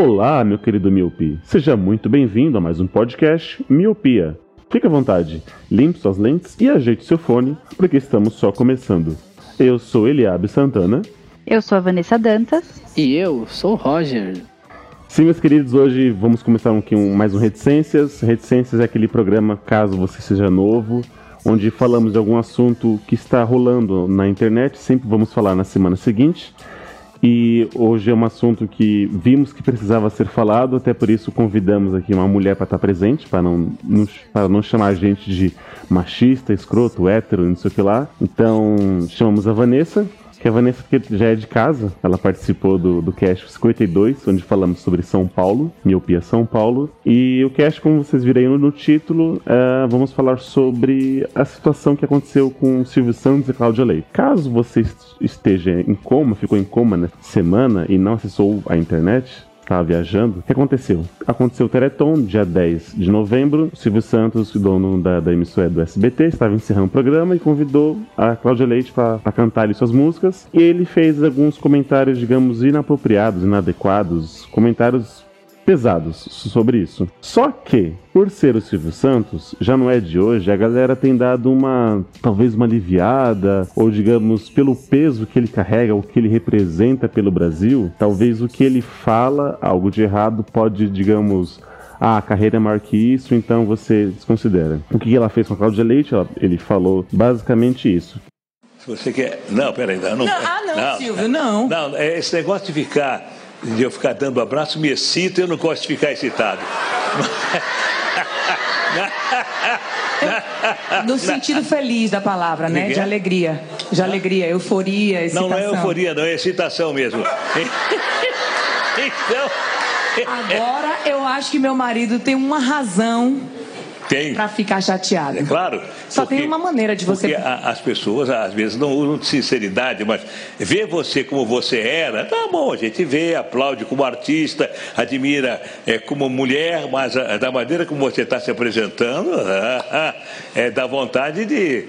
Olá, meu querido Miopi. Seja muito bem-vindo a mais um podcast Miopia. Fique à vontade, limpe suas lentes e ajeite seu fone, porque estamos só começando. Eu sou Eliabe Santana. Eu sou a Vanessa Dantas. E eu sou o Roger. Sim, meus queridos, hoje vamos começar um, um, mais um Reticências. Reticências é aquele programa, caso você seja novo, onde falamos de algum assunto que está rolando na internet. Sempre vamos falar na semana seguinte. E hoje é um assunto que vimos que precisava ser falado, até por isso convidamos aqui uma mulher para estar presente, para não, não, para não chamar a gente de machista, escroto, hétero, não sei o que lá. Então chamamos a Vanessa, que a Vanessa já é de casa, ela participou do, do cast 52, onde falamos sobre São Paulo, miopia São Paulo. E o cast, como vocês viram aí no, título, uh, vamos falar sobre a situação que aconteceu com Silvio Santos e Cláudia Leite. Caso você esteja em coma, ficou em coma nessa semana e não acessou a internet, estava viajando, o que aconteceu? Aconteceu o Teleton, dia 10 de novembro. O Silvio Santos, dono da, da emissora do SBT, estava encerrando o programa e convidou a Cláudia Leite para cantar ali suas músicas. E ele fez alguns comentários, digamos, inapropriados, inadequados, comentários pesados sobre isso. Só que, por ser o Silvio Santos, já não é de hoje, a galera tem dado uma, talvez uma aliviada, ou digamos, pelo peso que ele carrega, o que ele representa pelo Brasil, talvez o que ele fala, algo de errado, pode, digamos, ah, a carreira é maior que isso, então você desconsidera. O que ela fez com a Cláudia Leite? Ele falou basicamente isso. Se você quer. Não, peraí, não. não, não ah, não, não, Silvio, não. Não, esse negócio de ficar de eu ficar dando abraço me excita, eu não gosto de ficar excitado. No sentido feliz da palavra, né? De alegria. De alegria, euforia, excitação. Não, não é euforia, não, é excitação mesmo. então. Agora eu acho que meu marido tem uma razão tem. Para ficar chateada. É claro. Só porque, tem uma maneira de você. Porque a, as pessoas, às vezes, não usam de sinceridade, mas ver você como você era, tá bom, a gente vê, aplaude como artista, admira é, como mulher, mas a, da maneira como você está se apresentando, é da vontade de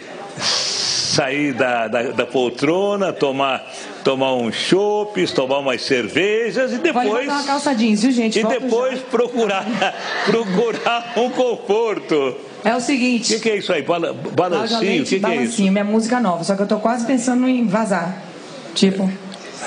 sair da, da, da poltrona, tomar tomar um chopes, tomar umas cervejas e depois. Vai uma calça jeans, viu, gente? E Volto depois já. procurar, procurar um conforto. É o seguinte. O que, que, é isso aí? Bala, balancinho? O que, que, é isso? minha música nova, só que eu tô quase pensando em vazar. Tipo.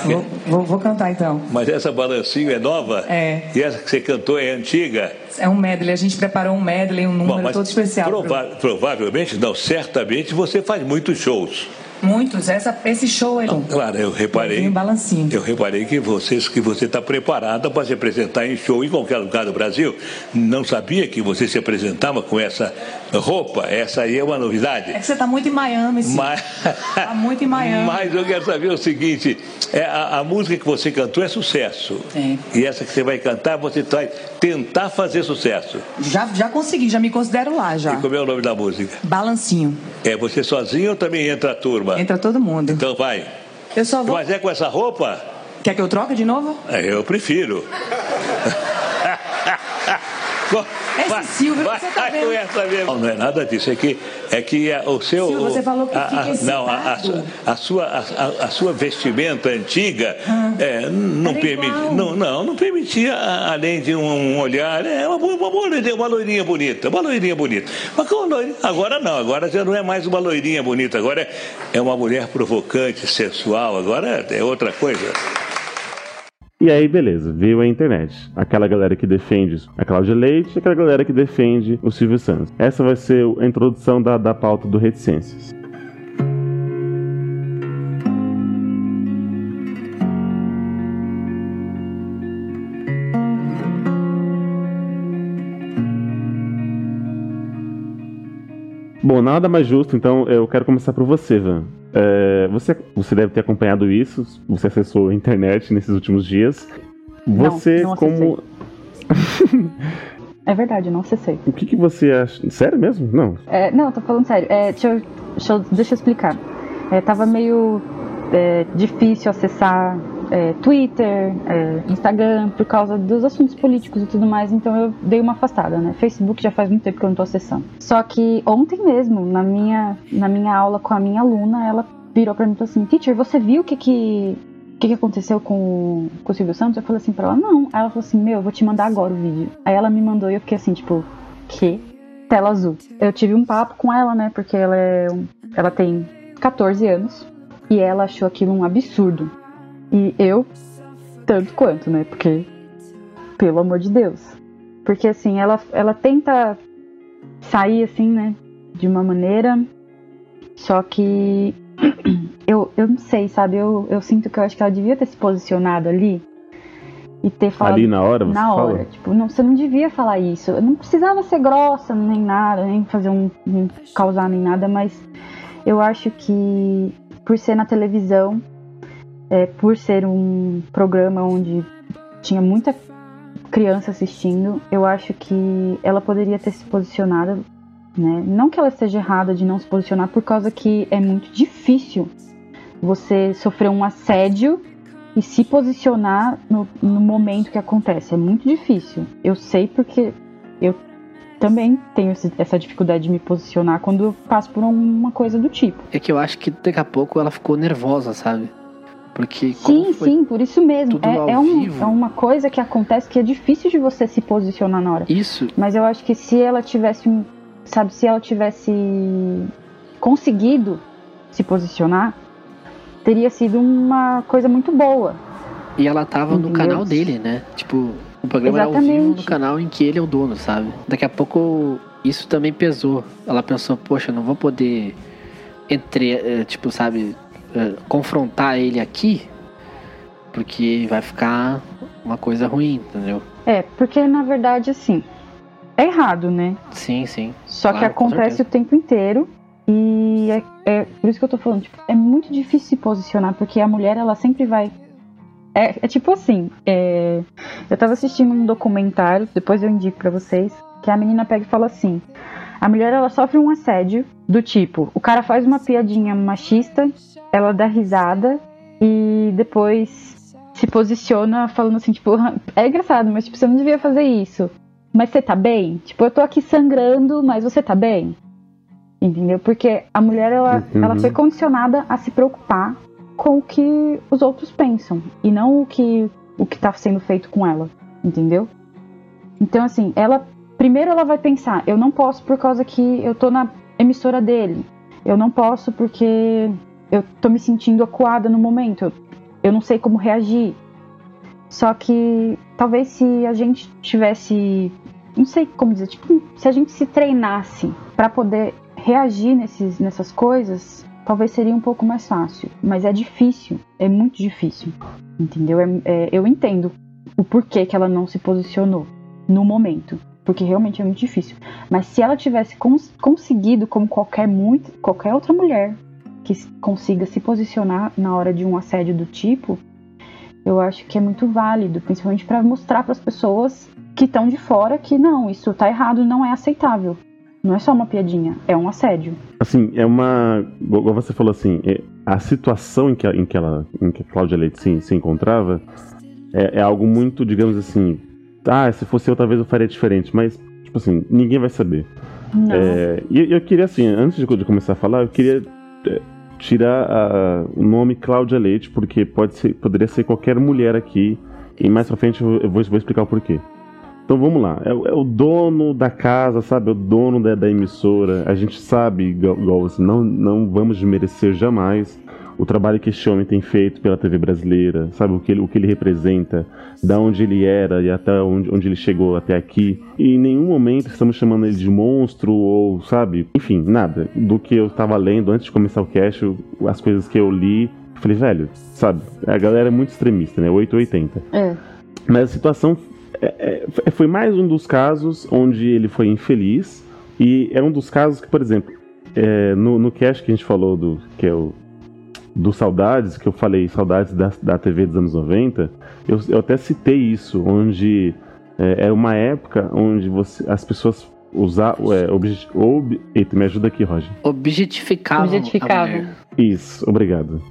Vou, vou, vou, cantar então. Mas essa balancinho é nova? É. E essa que você cantou é antiga? É um medley. A gente preparou um medley, um número Bom, todo especial. Prova pro... Provavelmente, não, certamente você faz muitos shows. Muitos. Essa, esse show é. Claro, eu reparei. Um balancinho. Eu reparei que você que você está preparada para se apresentar em show em qualquer lugar do Brasil. Não sabia que você se apresentava com essa roupa. Essa aí é uma novidade. É que você está muito em Miami, sim. Mas... Está muito em Miami. Mas eu quero saber o seguinte: é, a, a música que você cantou é sucesso. É. E essa que você vai cantar, você vai tentar fazer sucesso. Já, já consegui, já me considero lá já. E como é o nome da música? Balancinho. É você sozinho ou também entra a turma? Entra todo mundo. Então vai. Eu só vou. Mas é com essa roupa? Quer que eu troque de novo? É, eu prefiro. Esse vai, Silvio, vai, você tá vendo? Essa mesmo. Não, não é nada disso. É que, é que o seu. Silvio, você falou que a, fica a, Não, a, a, a, sua, a, a, sua vestimenta antiga Ah, é, não, igual. não, não, não permitia, além de um olhar, é uma, uma, loirinha, uma loirinha bonita, uma loirinha bonita. Mas como loirinha, agora não, agora já não é mais uma loirinha bonita, agora é, é uma mulher provocante, sensual, agora é outra coisa. E aí, beleza, veio a internet. Aquela galera que defende a Cláudia Leite aquela galera que defende o Silvio Santos. Essa vai ser a introdução da, da pauta do Reticências. Bom, nada mais justo, então eu quero começar por você, Van. É, você, você deve ter acompanhado isso, você acessou a internet nesses últimos dias. Você, não como. É verdade, não acessei. O que, que você acha? Sério mesmo? Não. É, não, tô falando sério. É, deixa, eu, deixa, eu, deixa eu explicar. É, tava meio é, difícil acessar é, Twitter, é, Instagram, por causa dos assuntos políticos e tudo mais, então eu dei uma afastada, né? Facebook já faz muito tempo que eu não tô acessando. Só que ontem mesmo, na minha, na minha aula com a minha aluna, ela virou pra mim e falou assim: Teacher, você viu o que que. O que, que aconteceu com, com o Silvio Santos? Eu falei assim pra ela, não. Aí ela falou assim, meu, eu vou te mandar agora o vídeo. Aí ela me mandou e eu fiquei assim, tipo, que? Tela azul. Eu tive um papo com ela, né? Porque ela é. Ela tem 14 anos. E ela achou aquilo um absurdo. E eu, tanto quanto, né? Porque, pelo amor de Deus. Porque assim, ela, ela tenta sair assim, né? De uma maneira. Só que eu, eu não sei, sabe? Eu, eu sinto que eu acho que ela devia ter se posicionado ali e ter falado. Ali na hora você na fala? hora. Tipo, não, você não devia falar isso. Eu não precisava ser grossa nem nada, nem fazer um, um causar nem nada, mas eu acho que por ser na televisão, é, por ser um programa onde tinha muita criança assistindo, eu acho que ela poderia ter se posicionado, né? Não que ela esteja errada de não se posicionar, por causa que é muito difícil você sofrer um assédio e se posicionar no, no momento que acontece. É muito difícil. Eu sei porque eu também tenho essa dificuldade de me posicionar quando eu passo por uma coisa do tipo. É que eu acho que daqui a pouco ela ficou nervosa, sabe? Porque Sim, sim, por isso mesmo. É, é, um- vivo. é uma coisa que acontece que é difícil de você se posicionar na hora. isso, Mas eu acho que se ela tivesse. Sabe, se ela tivesse conseguido se posicionar, teria sido uma coisa muito boa. e ela tava no Entendeu? canal dele, né? Tipo, o programa era ao vivo Exatamente. no canal em que ele é o dono, sabe? Daqui a pouco isso também pesou. Ela pensou, poxa, não vou poder entre, eh, tipo, sabe, eh, confrontar ele aqui, porque vai ficar uma coisa ruim, entendeu? É, porque na verdade, assim, é errado, né? Sim, sim. Só Claro, que acontece o tempo inteiro. E é, é por isso que eu tô falando, tipo, é muito difícil se posicionar, porque a mulher, ela sempre vai. É, é tipo assim, é, eu tava assistindo um documentário, depois eu indico pra vocês, que a menina pega e fala assim: a mulher ela sofre um assédio do tipo, o cara faz uma piadinha machista, ela dá risada e depois se posiciona falando assim, tipo, é engraçado, mas tipo, você não devia fazer isso. Mas você tá bem? Tipo, eu tô aqui sangrando, mas você tá bem? Entendeu? Porque a mulher, ela, Uhum. ela foi condicionada a se preocupar com o que os outros pensam. E não o que, o que tá sendo feito com ela. Entendeu? Então, assim, ela. Primeiro ela vai pensar, eu não posso por causa que eu tô na emissora dele. Eu não posso porque eu tô me sentindo acuada no momento. Eu, não sei como reagir. Só que talvez se a gente tivesse, não sei como dizer, tipo, se a gente se treinasse para poder reagir nesses, nessas coisas, talvez seria um pouco mais fácil. Mas é difícil, é muito difícil, entendeu? É- é- eu entendo o porquê que ela não se posicionou no momento, porque realmente é muito difícil. Mas se ela tivesse cons- conseguido, como qualquer, muito, qualquer outra mulher que consiga se posicionar na hora de um assédio do tipo, eu acho que é muito válido, principalmente para mostrar para as pessoas que estão de fora que não, isso tá errado, não é aceitável. Não é só uma piadinha, é um assédio. Assim, é uma. Igual você falou assim, é- a situação em que, em que, ela, em que a Cláudia Leite se, se encontrava é, é algo muito, digamos assim. Ah, se fosse eu, talvez eu faria diferente, mas, tipo assim, ninguém vai saber. É, e eu queria, assim, antes de, de começar a falar, eu queria é, tirar a- o nome Cláudia Leite, porque pode ser, poderia ser qualquer mulher aqui, e mais pra frente eu, eu vou, vou explicar o porquê. Então vamos lá, é, o- é o dono da casa, sabe? É o dono da, da emissora. A gente sabe, igual, igual assim, não, não vamos desmerecer jamais o trabalho que este homem tem feito pela TV brasileira, sabe? O que ele, o que ele representa, da onde ele era e até onde, onde ele chegou até aqui. E em nenhum momento estamos chamando ele de monstro ou, sabe? Enfim, nada. Do que eu estava lendo antes de começar o cast, as coisas que eu li, eu falei, velho, sabe? A galera é muito extremista, né? 880. É. Mas a situação é- é- foi mais um dos casos onde ele foi infeliz. E é um dos casos que, por exemplo, é, no, no cast que a gente falou do que é o do Saudades, que eu falei Saudades da, da TV dos anos 90, Eu, eu até citei isso, onde é, era uma época onde você, as pessoas usavam. É, obje, ob, eita, me ajuda aqui, Roger. Objetificavam. Objetificavam. Isso, obrigado.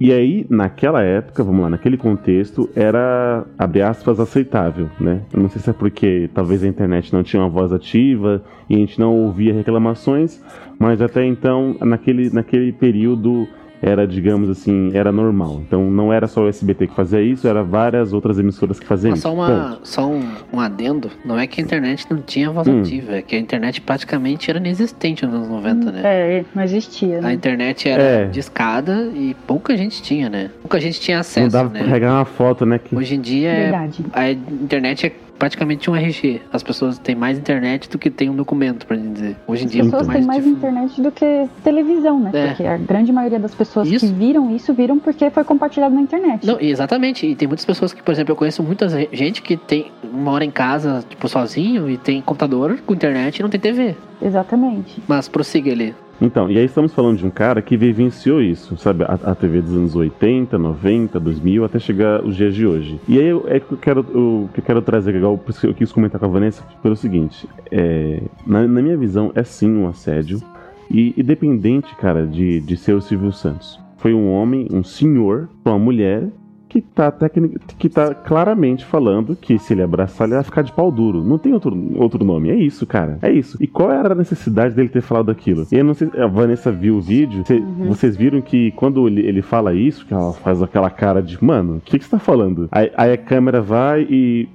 E aí, naquela época, vamos lá, naquele contexto, era, abre aspas, aceitável, né? Eu não sei se é porque talvez a internet não tinha uma voz ativa e a gente não ouvia reclamações, mas até então, naquele, naquele período, era, digamos assim, era normal. Então não era só o SBT que fazia isso, era várias outras emissoras que faziam Mas isso. só, uma, Ponto. só um, um adendo, não é que a internet não tinha voz Hum. ativa, é que a internet praticamente era inexistente nos anos 90, né? É, não existia, A né? internet era É. discada e pouca gente tinha, né? Pouca gente tinha Não acesso, dava pra né? carregar uma foto, né? Que... Hoje em dia é, Verdade. a internet é praticamente um RG. As pessoas têm mais internet do que tem um documento, pra dizer. Hoje em dia As é pessoas muito têm mais mais difícil. internet do que televisão, né? É. Porque a grande maioria das pessoas Isso. que viram isso, viram porque foi compartilhado na internet. Não, exatamente. E tem muitas pessoas que, por exemplo, eu conheço muita gente que tem mora em casa, tipo, sozinho e tem computador com internet e não tem TV. Exatamente. Mas prossiga ali. Então, e aí estamos falando de um cara que vivenciou isso, sabe? A, a TV dos anos 80, 90, 2000, até chegar os dias de hoje. E aí eu- é que eu quero, o que eu quero trazer, que eu quis comentar com a Vanessa, pelo seguinte: é, na, na minha visão, é sim um assédio, e independente, cara, de, de ser o Silvio Santos. Foi um homem, um senhor, uma mulher que tá, tecni- que tá claramente falando que se ele abraçar, ele vai ficar de pau duro. Não tem outro, outro nome. É isso, cara. É isso. E qual era a necessidade dele ter falado aquilo? E eu não sei a Vanessa viu o vídeo. Cê- Vocês viram que quando ele, ele fala isso, que ela faz aquela cara de, mano, o que, que você tá falando? Aí, aí a câmera vai e.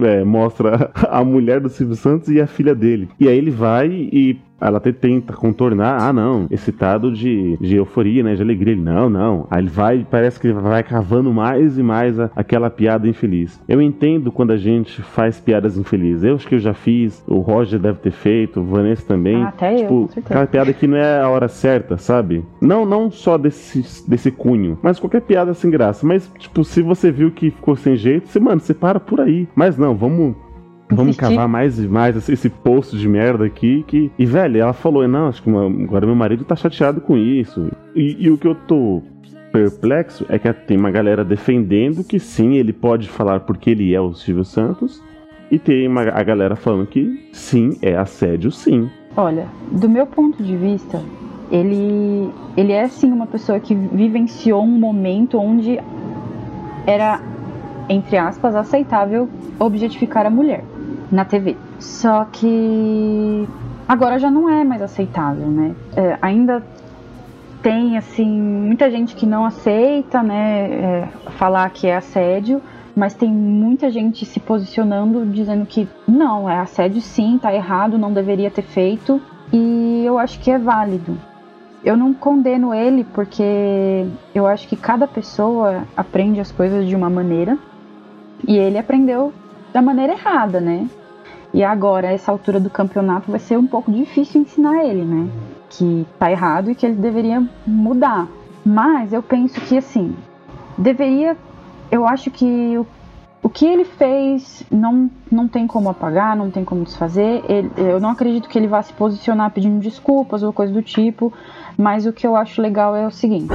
é, mostra a mulher do Silvio Santos e a filha dele. E aí ele vai e ela até tenta contornar, ah não, excitado de, de euforia, né, de alegria. Ele, não, não. Aí ele vai, parece que vai cavando mais e mais a- aquela piada infeliz. Eu entendo quando a gente faz piadas infelizes. Eu acho que eu já fiz, o Roger deve ter feito, o Vanessa também. Ah, até eu, tipo, com certeza. aquela piada que não é a hora certa, sabe? Não, não só desse, desse cunho, mas qualquer piada sem graça. Mas, tipo, se você viu que ficou sem jeito, você, mano, você para por aí. Mas não, vamos Vamos cavar mais e mais esse, esse poço de merda aqui. Que... E, velho, ela falou: Não, acho que uma- agora meu marido tá chateado com isso. E, e o que eu tô perplexo é que tem uma galera defendendo que sim, ele pode falar porque ele é o Silvio Santos. E tem uma, a galera falando que sim, é assédio, sim. Olha, do meu ponto de vista, ele, ele é sim uma pessoa que vivenciou um momento onde era, entre aspas, aceitável objetificar a mulher na TV. Só que agora já não é mais aceitável, né? É, ainda tem, assim, muita gente que não aceita, né, é, falar que é assédio, mas tem muita gente se posicionando dizendo que não, é assédio sim, tá errado, não deveria ter feito, e eu acho que é válido. Eu não condeno ele porque eu acho que cada pessoa aprende as coisas de uma maneira e ele aprendeu da maneira errada, né? E agora, essa altura do campeonato, vai ser um pouco difícil ensinar ele, né? Que tá errado e que ele deveria mudar. Mas eu penso que, assim, deveria. Eu acho que o, o que ele fez não, não tem como apagar, não tem como desfazer. Ele- eu não acredito que ele vá se posicionar pedindo desculpas ou coisa do tipo. Mas o que eu acho legal é o seguinte: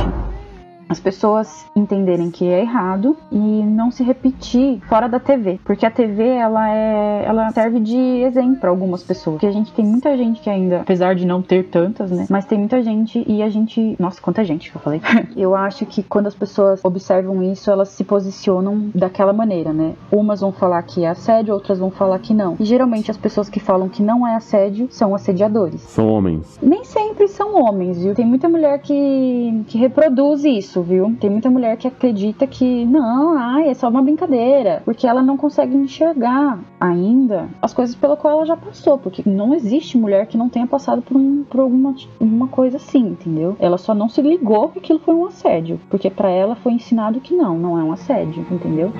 as pessoas entenderem que é errado e não se repetir fora da TV, porque a TV ela é, ela serve de exemplo para algumas pessoas. Porque a gente tem muita gente que ainda, apesar de não ter tantas, né, mas tem muita gente e a gente, nossa, quanta gente que eu falei. eu acho que quando as pessoas observam isso, elas se posicionam daquela maneira, né? Umas vão falar que é assédio, outras vão falar que não. E geralmente as pessoas que falam que não é assédio são assediadores São homens. nem sempre são homens, viu? Tem muita mulher que, que reproduz isso, viu? Tem muita mulher que acredita que não, ai, é só uma brincadeira, porque ela não consegue enxergar ainda as coisas pela qual ela já passou, porque não existe mulher que não tenha passado por, um, por alguma uma coisa assim, entendeu? Ela só não se ligou que aquilo foi um assédio, porque pra ela foi ensinado que não, não é um assédio, entendeu?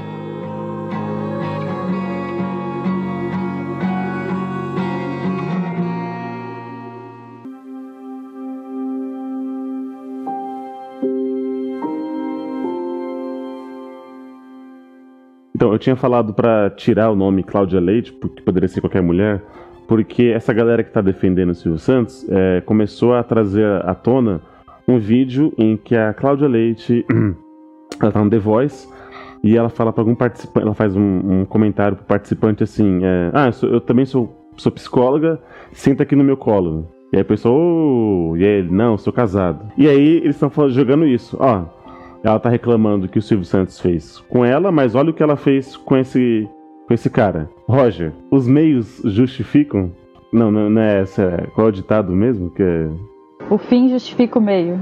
Então, eu tinha falado pra tirar o nome Cláudia Leite, porque poderia ser qualquer mulher, porque essa galera que tá defendendo o Silvio Santos é, começou a trazer à tona um vídeo em que a Cláudia Leite, ela tá no The Voice, e ela fala pra algum participante, ela faz um, um comentário pro participante assim, é, ah, eu, sou- eu também sou, sou psicóloga, senta aqui no meu colo. E aí a pessoa, "Oh", e aí ele, não, sou casado. E aí eles estão jogando isso, ó. Ela tá reclamando que o Silvio Santos fez com ela, mas olha o que ela fez com esse, com esse cara. Roger, os meios justificam? Não, não, não é essa. Qual é o ditado mesmo? Que é... O fim justifica o meio.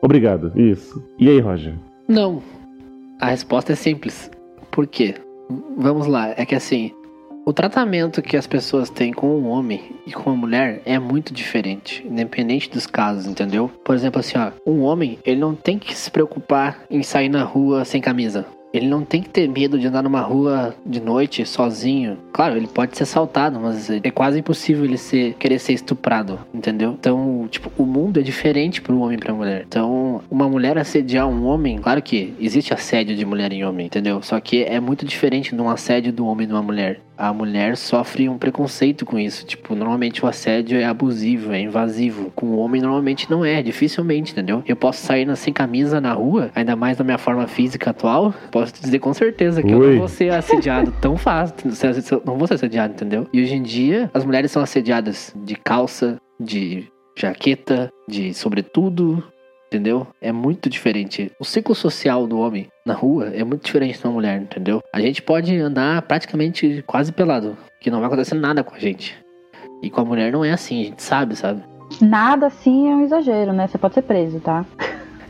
Obrigado, isso. E aí, Roger? Não. A resposta é simples. Por quê? Vamos lá, é que assim, o tratamento que as pessoas têm com um homem e com uma mulher é muito diferente, independente dos casos, entendeu? Por exemplo, assim, ó, um homem, ele não tem que se preocupar em sair na rua sem camisa. Ele não tem que ter medo de andar numa rua de noite sozinho. Claro, ele pode ser assaltado, mas é quase impossível ele ser, querer ser estuprado, entendeu? Então, tipo, o mundo é diferente pro homem e pra mulher. Então, uma mulher assediar um homem, claro que existe assédio de mulher em homem, entendeu? Só que é muito diferente de um assédio do homem e de uma mulher. A mulher sofre um preconceito com isso. Tipo, normalmente o assédio é abusivo, é invasivo. Com o homem, normalmente não é, dificilmente, entendeu? Eu posso sair sem camisa na rua, ainda mais na minha forma física atual, posso te dizer com certeza que eu Ui. não vou ser assediado tão fácil. Não vou ser assediado, entendeu? E hoje em dia, as mulheres são assediadas de calça, de jaqueta, de sobretudo, entendeu? É muito diferente. O ciclo social do homem na rua é muito diferente da mulher, entendeu? A gente pode andar praticamente quase pelado, que não vai acontecer nada com a gente. E com a mulher não é assim, a gente sabe, sabe? Nada assim é um exagero, né? Você pode ser preso, tá?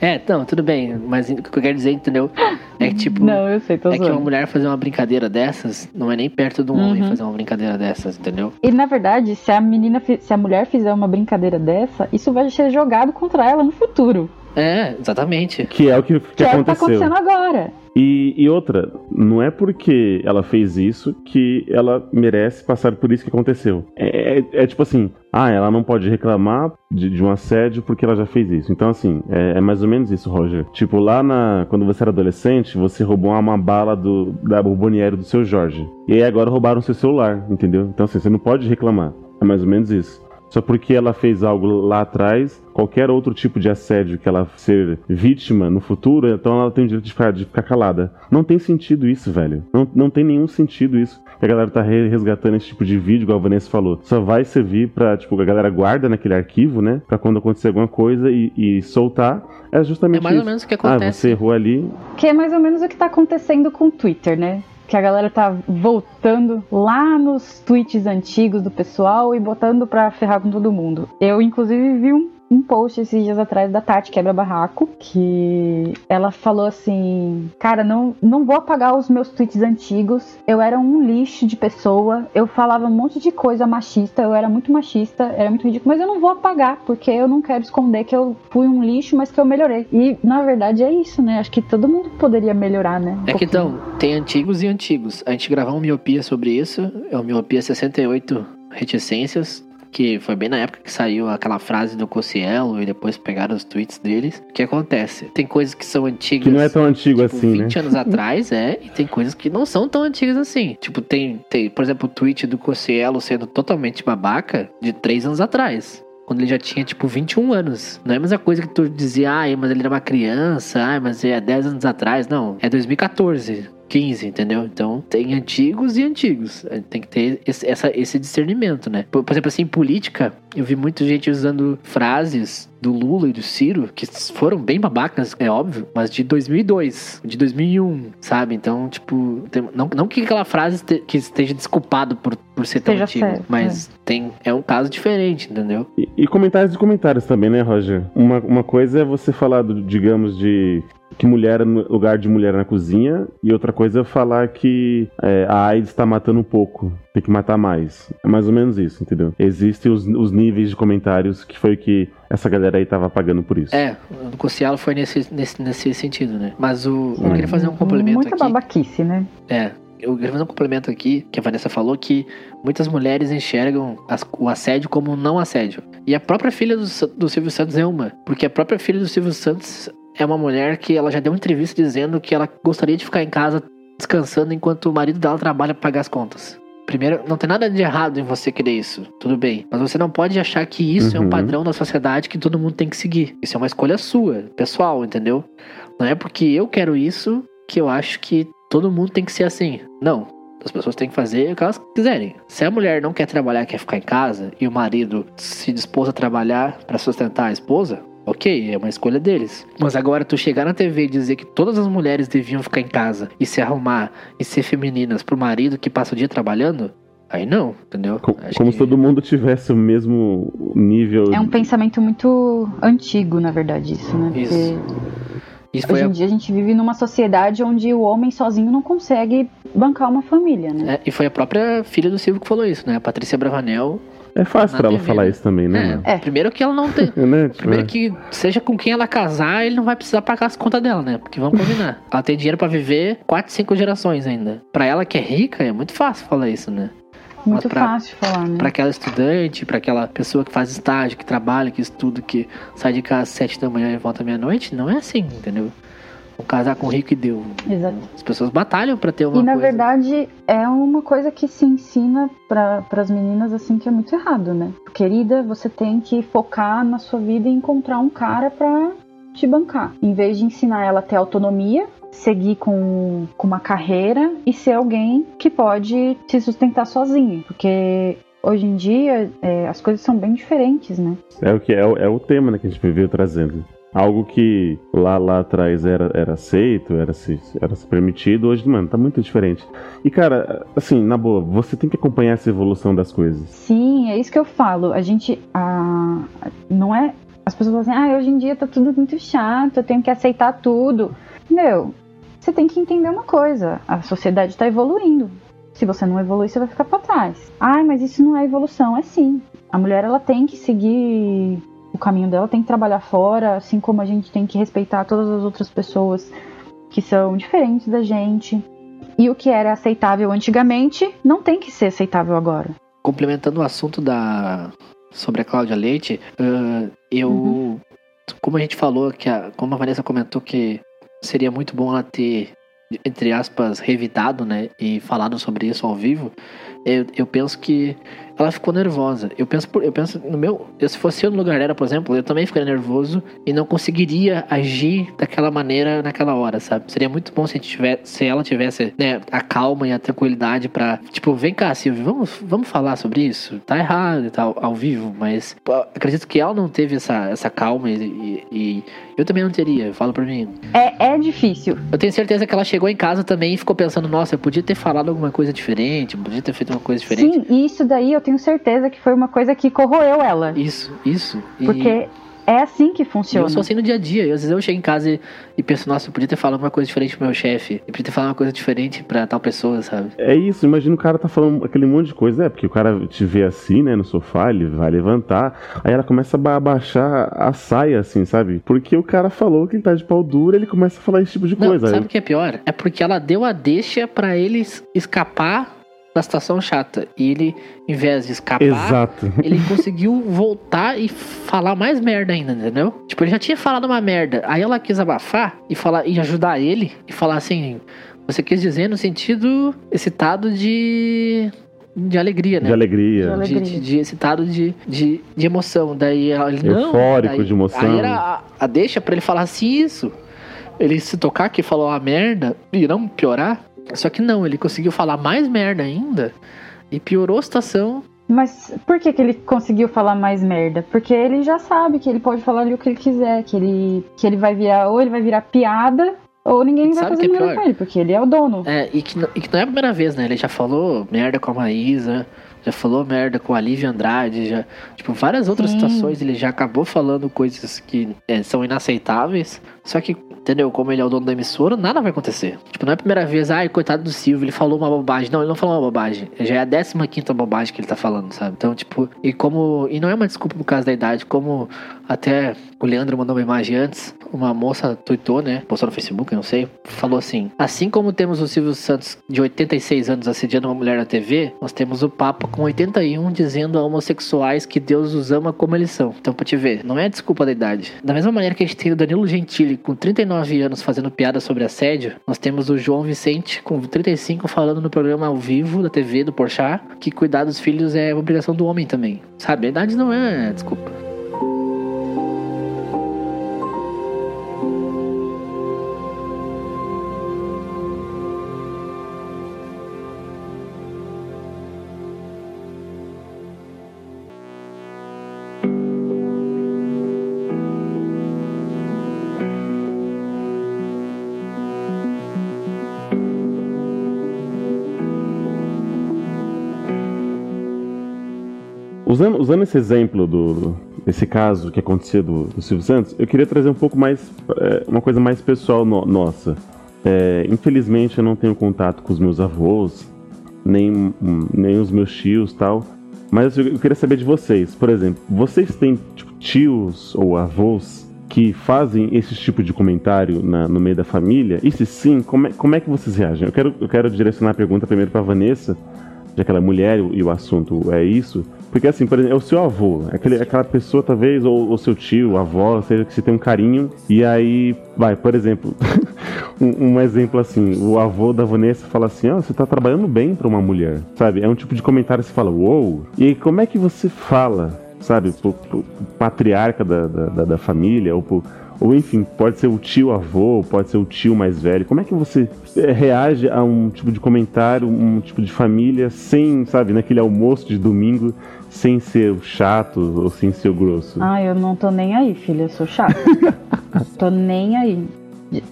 É, não, tudo bem, mas o que eu quero dizer, entendeu? É que tipo. Não, eu sei, tô É que uma zoando. mulher fazer uma brincadeira dessas não é nem perto de um homem Uhum. fazer uma brincadeira dessas, entendeu? E na verdade, se a menina, se a mulher fizer uma brincadeira dessa, isso vai ser jogado contra ela no futuro. É, exatamente. Que é o que, que Que, é o que tá aconteceu. acontecendo agora. E, e outra, não é porque ela fez isso que ela merece passar por isso que aconteceu. É, é- é tipo assim, ah, ela não pode reclamar de, de um assédio porque ela já fez isso. Então, assim, é, é mais ou menos isso, Roger. Tipo, lá na, quando você era adolescente, você roubou uma, bala do, da bomboniere do seu Jorge. E aí agora roubaram seu celular, entendeu? Então, assim, você não pode reclamar. É mais ou menos isso. Só porque ela fez algo lá atrás, qualquer outro tipo de assédio que ela ser vítima no futuro, então ela tem o direito de ficar, de ficar calada. Não tem sentido isso, velho. Não, não tem nenhum sentido isso. Que a galera tá re- resgatando esse tipo de vídeo, igual a Vanessa falou. Só vai servir pra, tipo, a galera guarda naquele arquivo, né? Pra quando acontecer alguma coisa e, e soltar. É justamente É mais ou isso. menos o que Ah, acontece. você errou ali. Que é mais ou menos o que tá acontecendo com o Twitter, né? Que a galera tá voltando lá nos tweets antigos do pessoal e botando pra ferrar com todo mundo. Eu, inclusive, vi um, um post esses dias atrás da Tati Quebra Barraco, que ela falou assim: Cara, não, não vou apagar os meus tweets antigos. Eu era um lixo de pessoa. Eu falava um monte de coisa machista. Eu era muito machista, era muito ridículo. Mas eu não vou apagar, porque eu não quero esconder que eu fui um lixo, mas que eu melhorei. E na verdade é isso, né? Acho que todo mundo poderia melhorar, né? Um É que pouquinho. então, tem antigos e antigos. A gente gravou um Miopia sobre isso. É o Miopia 68 Reticências. Que foi bem na época que saiu aquela frase do Cossielo e depois pegaram os tweets deles. O que acontece? Tem coisas que são antigas. Que não é tão antigo tipo, assim, né? 20 anos atrás, é, e tem coisas que não são tão antigas assim. Tipo, tem, tem por exemplo, o tweet do Cossielo sendo totalmente babaca de 3 anos atrás. Quando ele já tinha, tipo, 21 anos. Não é a mesma coisa que tu dizia, ai, mas ele era uma criança, ai, mas é 10 anos atrás. Não, é 2014. 15, entendeu? Então tem antigos e antigos. Tem que ter esse, essa- esse discernimento, né? Por, por exemplo, assim, em política, eu vi muita gente usando frases do Lula e do Ciro que foram bem babacas, é óbvio, mas de 2002, de 2001, sabe? Então, tipo, tem- não, não que aquela frase este- que esteja desculpado por, por ser tão antigo, certo, mas tem, é um caso diferente, entendeu? E, e comentários de comentários também, né, Roger? Uma, uma coisa é você falar, do, digamos, de que mulher no lugar de mulher na cozinha, e outra coisa é falar que é, a AIDS tá matando um pouco, tem que matar mais. É mais ou menos isso, entendeu? Existem os, os níveis de comentários que foi o que essa galera aí tava pagando por isso. É, o do Cossielo foi nesse, nesse, nesse sentido, né? Mas o, eu queria fazer um complemento Muita aqui. babaquice, né? É, eu queria fazer um complemento aqui, que a Vanessa falou que muitas mulheres enxergam as- o assédio como um não assédio. E a própria filha do, do Silvio Santos é uma. Porque a própria filha do Silvio Santos é uma mulher que ela já deu uma entrevista dizendo que ela gostaria de ficar em casa descansando enquanto o marido dela trabalha pra pagar as contas. Primeiro, não tem nada de errado em você querer isso, tudo bem. Mas você não pode achar que isso é um Uhum. padrão da sociedade que todo mundo tem que seguir. Isso é uma escolha sua, pessoal, entendeu? Não é porque eu quero isso que eu acho que todo mundo tem que ser assim. Não. As pessoas têm que fazer o que elas quiserem. Se a mulher não quer trabalhar, quer ficar em casa, e o marido se dispôs a trabalhar para sustentar a esposa, ok, é uma escolha deles. Mas agora tu chegar na TV e dizer que todas as mulheres deviam ficar em casa e se arrumar e ser femininas pro marido que passa o dia trabalhando, aí não, entendeu? Co- Acho como que- se todo mundo tivesse o mesmo nível. É um pensamento muito antigo, na verdade, isso, né? Isso. Porque Isso foi hoje a em dia a gente vive numa sociedade onde o homem sozinho não consegue bancar uma família, né? É, e foi a própria filha do Silvio que falou isso, né? A Patrícia Bravanel. É fácil Na pra ela falar né? isso também, né? É? É. Primeiro que ela não tem. É, né? Tipo, Primeiro é. que, seja com quem ela casar, ele não vai precisar pagar as contas dela, né? Porque vamos combinar. ela tem dinheiro pra viver 4, 5 gerações ainda. Pra ela que é rica, é muito fácil falar isso, né? Muito pra- fácil falar, né? Pra aquela estudante, pra aquela pessoa que faz estágio, que trabalha, que estuda, que sai de casa às 7 da manhã e volta meia-noite, não é assim, entendeu? Vamos casar com rico e deu. Exato. As pessoas batalham pra ter uma E na coisa. verdade é uma coisa que se ensina para as meninas assim que é muito errado, né? Querida, você tem que focar na sua vida e encontrar um cara pra te bancar, em vez de ensinar ela a ter autonomia, seguir com, com uma carreira e ser alguém que pode se sustentar sozinho, porque hoje em dia é, as coisas são bem diferentes, né? É o que é, o- é o tema né, que a gente veio trazendo. Algo que lá, lá atrás era, era aceito, era se, era se permitido, hoje, mano, tá muito diferente. E, cara, assim, na boa, você tem que acompanhar essa evolução das coisas. Sim, é isso que eu falo. A gente. A, não é. As pessoas falam assim, ah, hoje em dia tá tudo muito chato, eu tenho que aceitar tudo. Meu, você tem que entender uma coisa: a sociedade tá evoluindo. Se você não evoluir, você vai ficar pra trás. Ai, mas isso não é evolução. É sim. A mulher, ela tem que seguir o caminho dela, tem que trabalhar fora, assim como a gente tem que respeitar todas as outras pessoas que são diferentes da gente. E o que era aceitável antigamente não tem que ser aceitável agora. complementando o assunto da sobre a Cláudia Leite, ah, eu Uhum. como a gente falou que a, como a Vanessa comentou que seria muito bom ela ter entre aspas revidado, né, e falado sobre isso ao vivo, eu, eu penso que ela ficou nervosa. Eu penso eu penso no meu, eu, se fosse eu no lugar dela, por exemplo, eu também ficaria nervoso e não conseguiria agir daquela maneira naquela hora, sabe? Seria muito bom se, tivesse, se ela tivesse, né, a calma e a tranquilidade pra, tipo, vem cá, Silvio, vamos, vamos falar sobre isso? Tá errado e tal, ao vivo, mas acredito que ela não teve essa, essa calma e, e- e eu também não teria, fala pra mim. É, é difícil. Eu tenho certeza que ela chegou em casa também e ficou pensando, nossa, eu podia ter falado alguma coisa diferente, eu podia ter feito uma coisa diferente. Sim, e isso daí eu tenho certeza que foi uma coisa que corroeu ela. Isso, isso. E- Porque é assim que E funciona. eu sou assim no dia a dia. Às vezes eu chego em casa e, e penso, nossa, eu podia ter falado uma coisa diferente pro meu chefe. Eu podia ter falado uma coisa diferente pra tal pessoa, sabe? É isso, imagina o cara tá falando aquele monte de coisa. É, porque o cara te vê assim, né, no sofá, ele vai levantar. Aí ela começa a ba- abaixar a saia, assim, sabe? Porque o cara falou que ele tá de pau duro, ele começa a falar esse tipo de Não, coisa. sabe o que é pior? É porque ela deu a deixa pra ele es- escapar da situação chata. E ele, em vez de escapar, Exato. ele conseguiu voltar e falar mais merda ainda, entendeu? Tipo, ele já tinha falado uma merda. Aí ela quis abafar e falar e ajudar ele e falar assim. Você quis dizer no sentido excitado de. de alegria, né? De alegria. De de, de, excitado de, de, de emoção. Daí ela- ele não. Eufórico daí- de emoção. Aí era a, a deixa pra ele falar assim isso. Ele se tocar que falou uma merda e não piorar. Só que não, ele conseguiu falar mais merda ainda e piorou a situação. Mas por que, que ele conseguiu falar mais merda? Porque ele já sabe que ele pode falar ali o que ele quiser, que ele, que ele vai virar, ou ele vai virar piada, ou ninguém vai Sabe o fazer é pior? com ele, porque ele é o dono. É, e que, e que não é a primeira vez, né? Ele já falou merda com a Maísa, já falou merda com a Lívia Andrade, já. Tipo, várias outras Sim. situações ele já acabou falando coisas que é, são inaceitáveis. Só que, entendeu? Como ele é o dono da emissora, nada vai acontecer. Tipo, não é a primeira vez, ai, coitado do Silvio, ele falou uma bobagem. Não, ele não falou uma bobagem. Já é a 15 bobagem que ele tá falando, sabe? Então, tipo, e como. E não é uma desculpa por causa da idade, como até o Leandro mandou uma imagem antes, uma moça tweetou, né? Postou no Facebook, eu não sei. Falou assim: Assim como temos o Silvio Santos de 86 anos assediando uma mulher na TV, nós temos o Papa com 81 dizendo a homossexuais que Deus os ama como eles são. Então, pra te ver, não é desculpa da idade. Da mesma maneira que a gente tem o Danilo Gentili com 39 anos fazendo piada sobre assédio, nós temos o João Vicente com 35 falando no programa ao vivo da TV do Porchat que cuidar dos filhos é obrigação do homem também. Sabe? A idade não é desculpa. Usando, usando esse exemplo do, desse caso que aconteceu do, do Silvio Santos, eu queria trazer um pouco mais, é, uma coisa mais pessoal no, nossa. É, infelizmente eu não tenho contato com os meus avós, nem, nem os meus tios tal. Mas eu, eu queria saber de vocês. Por exemplo, vocês têm tipo, tios ou avós que fazem esse tipo de comentário na, no meio da família? E se sim, como é, como é que vocês reagem? Eu quero, eu quero direcionar a pergunta primeiro para Vanessa, já mulher e o assunto é isso. Porque assim, por exemplo, é o seu avô, aquele, aquela pessoa talvez, ou o seu tio, avó, seja que você tem um carinho, e aí, vai, por exemplo, um, um, exemplo assim, o avô da Vanessa fala assim, ó, oh, você tá trabalhando bem para uma mulher, sabe? É um tipo de comentário que você fala, uou, wow. e como é que você fala, sabe, pro, pro patriarca da, da, da família, ou pro ou enfim, pode ser o tio avô, pode ser o tio mais velho. Como é que você é, reage a um tipo de comentário, um tipo de família, sem, sabe, naquele almoço de domingo, sem ser chato ou sem ser grosso? Ah, eu não tô nem aí, filha, eu sou chato. tô nem aí.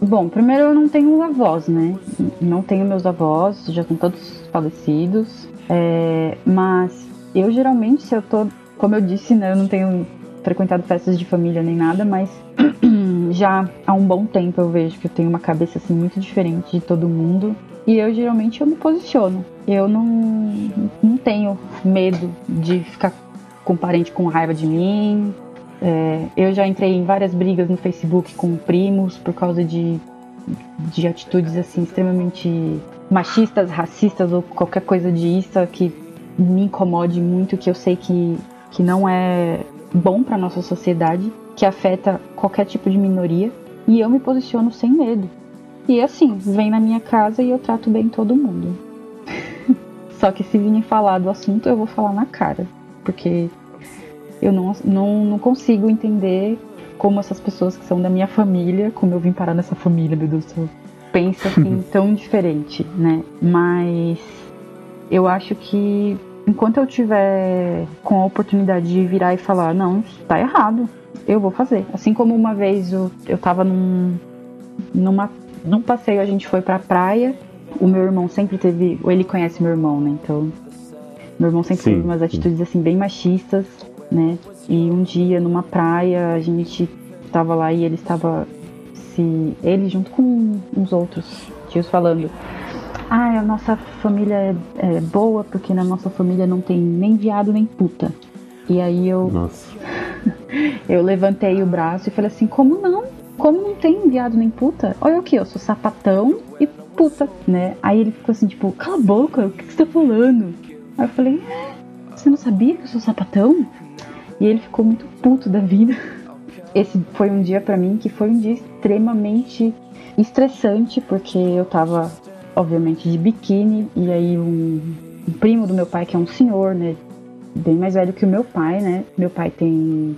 Bom, primeiro eu não tenho avós, né? Não tenho meus avós, já estão todos falecidos. É, mas eu geralmente, se eu tô, como eu disse, né, eu não tenho frequentado festas de família nem nada, mas já há um bom tempo eu vejo que eu tenho uma cabeça assim muito diferente de todo mundo. E eu geralmente eu me posiciono. Eu não, não tenho medo de ficar com parente com raiva de mim. É, eu já entrei em várias brigas no Facebook com primos por causa de, de atitudes assim extremamente machistas, racistas ou qualquer coisa disso que me incomode muito, que eu sei que, que não é bom para nossa sociedade que afeta qualquer tipo de minoria e eu me posiciono sem medo. E assim, vem na minha casa e eu trato bem todo mundo. Só que se virem falar do assunto, eu vou falar na cara, porque eu não, não, não consigo entender como essas pessoas que são da minha família, como eu vim parar nessa família, meu Deus do céu, pensa assim tão diferente, né? Mas eu acho que enquanto eu tiver com a oportunidade de virar e falar, não, tá errado, eu vou fazer. Assim como uma vez eu, eu tava num, numa, num passeio, a gente foi pra praia, o meu irmão sempre teve, ou ele conhece meu irmão, né? Então, meu irmão sempre sim, teve umas atitudes assim bem machistas, né? E um dia numa praia a gente tava lá e ele estava se ele junto com uns outros tios falando ah, a nossa família é, é, boa porque na nossa família não tem nem viado nem puta. E aí eu. Nossa. eu levantei o braço e falei assim: como não? Como não tem viado nem puta? Olha aqui, eu sou sapatão e puta, né? Aí ele ficou assim, tipo, cala a boca, o que, que você tá falando? Aí eu falei, é, você não sabia que eu sou sapatão? E ele ficou muito puto da vida. Esse foi um dia para mim que foi um dia extremamente estressante, porque eu tava, obviamente, de biquíni, e aí um, um primo do meu pai, que é um senhor, né? bem mais velho que o meu pai, né? Meu pai tem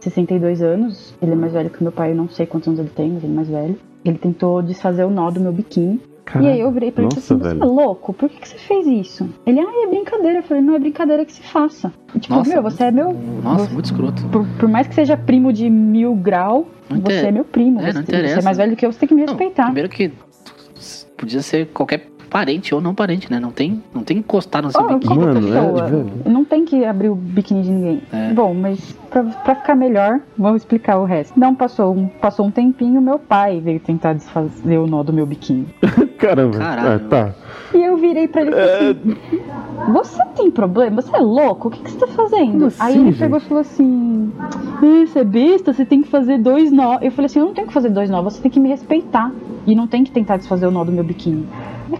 62 anos, ele é mais velho que o meu pai, eu não sei quantos anos ele tem, mas ele é mais velho. Ele tentou desfazer o nó do meu biquíni. Caramba. E aí eu virei pra ele e falei assim, você é louco? Por que, que você fez isso? Ele, ah, é brincadeira. Eu falei, não é brincadeira que se faça. tipo, nossa, meu, você é meu. Nossa, você, muito escroto. Por, por, mais que seja primo de mil grau, não você é meu primo. É, você, não interessa. você é mais velho que eu, você tem que me respeitar. Não, primeiro que podia ser qualquer parente ou não parente, né? Não tem, não tem que encostar no seu oh, biquíni. Mano, é, não tem que abrir o biquíni de ninguém. É. Bom, mas pra, pra ficar melhor, vou explicar o resto. Não passou um, passou um tempinho, meu pai veio tentar desfazer o nó do meu biquíni. Caramba, Caralho. É, tá. E eu virei pra ele e falei assim, você tem problema? Você é louco? O que, que você tá fazendo? Assim, Aí ele pegou e falou assim, você é besta, você tem que fazer dois nó. Eu falei assim, eu não tenho que fazer dois nó, você tem que me respeitar. E não tem que tentar desfazer o nó do meu biquíni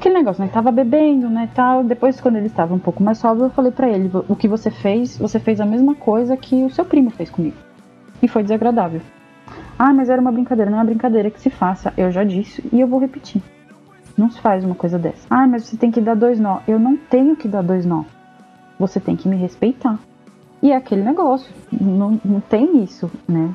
aquele negócio, né? Tava bebendo, né, tal. Depois, quando ele estava um pouco mais sóbrio, eu falei para ele: o que você fez, você fez a mesma coisa que o seu primo fez comigo. E foi desagradável. Ah, mas era uma brincadeira. Não é uma brincadeira que se faça. Eu já disse e eu vou repetir. Não se faz uma coisa dessa. Ah, mas você tem que dar dois nó. Eu não tenho que dar dois nó. Você tem que me respeitar. E é aquele negócio. Não, não tem isso, né?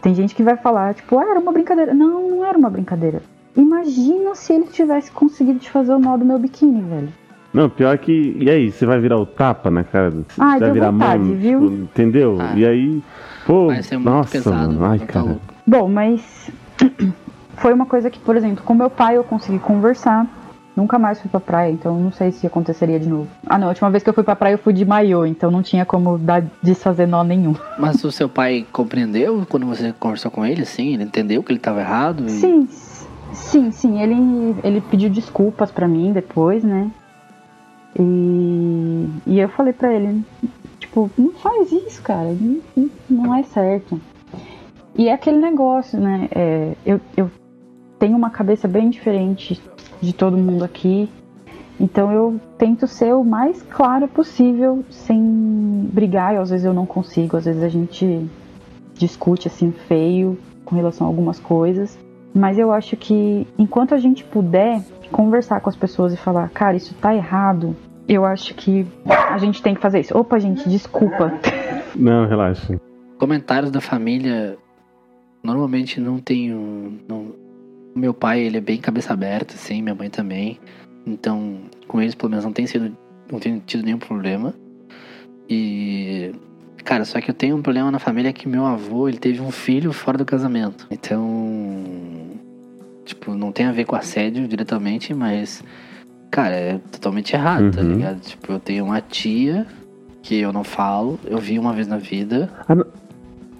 Tem gente que vai falar, tipo, ah, era uma brincadeira. Não, não era uma brincadeira. Imagina se ele tivesse conseguido te fazer o nó do meu biquíni, velho. Não, pior que. E aí, você vai virar o tapa na cara do. Ai, vai virar vontade, mano, viu? Tipo, entendeu? Ah, e aí. Pô, nossa, pesado, mano. Ai, cara. Bom, mas. Foi uma coisa que, por exemplo, com meu pai eu consegui conversar. Nunca mais fui pra praia, então não sei se aconteceria de novo. Ah, não, a última vez que eu fui pra praia eu fui de maiô, então não tinha como dar, desfazer nó nenhum. Mas o seu pai compreendeu quando você conversou com ele, assim? Ele entendeu que ele estava errado? E... Sim, sim, sim. Ele, ele pediu desculpas pra mim depois, né? E, e eu falei pra ele, tipo, não faz isso, cara, não, não é certo. E é aquele negócio, né? É, eu, eu tenho uma cabeça bem diferente de todo mundo aqui. Então eu tento ser o mais clara possível, sem brigar, e às vezes eu não consigo, às vezes a gente discute assim feio com relação a algumas coisas. Mas eu acho que enquanto a gente puder conversar com as pessoas e falar, cara, isso tá errado, eu acho que a gente tem que fazer isso. Opa, gente, desculpa. Não, relaxa. Comentários da família normalmente não tenho. Não... Meu pai, ele é bem cabeça aberta, assim, minha mãe também. Então, com eles, pelo menos, não tem sido. Não tenho tido nenhum problema. E. Cara, só que eu tenho um problema na família que meu avô, ele teve um filho fora do casamento. Então. Tipo, não tem a ver com assédio diretamente, mas. Cara, é totalmente errado, tá Uhum. ligado? Tipo, eu tenho uma tia que eu não falo, eu vi uma vez na vida. Ah, não.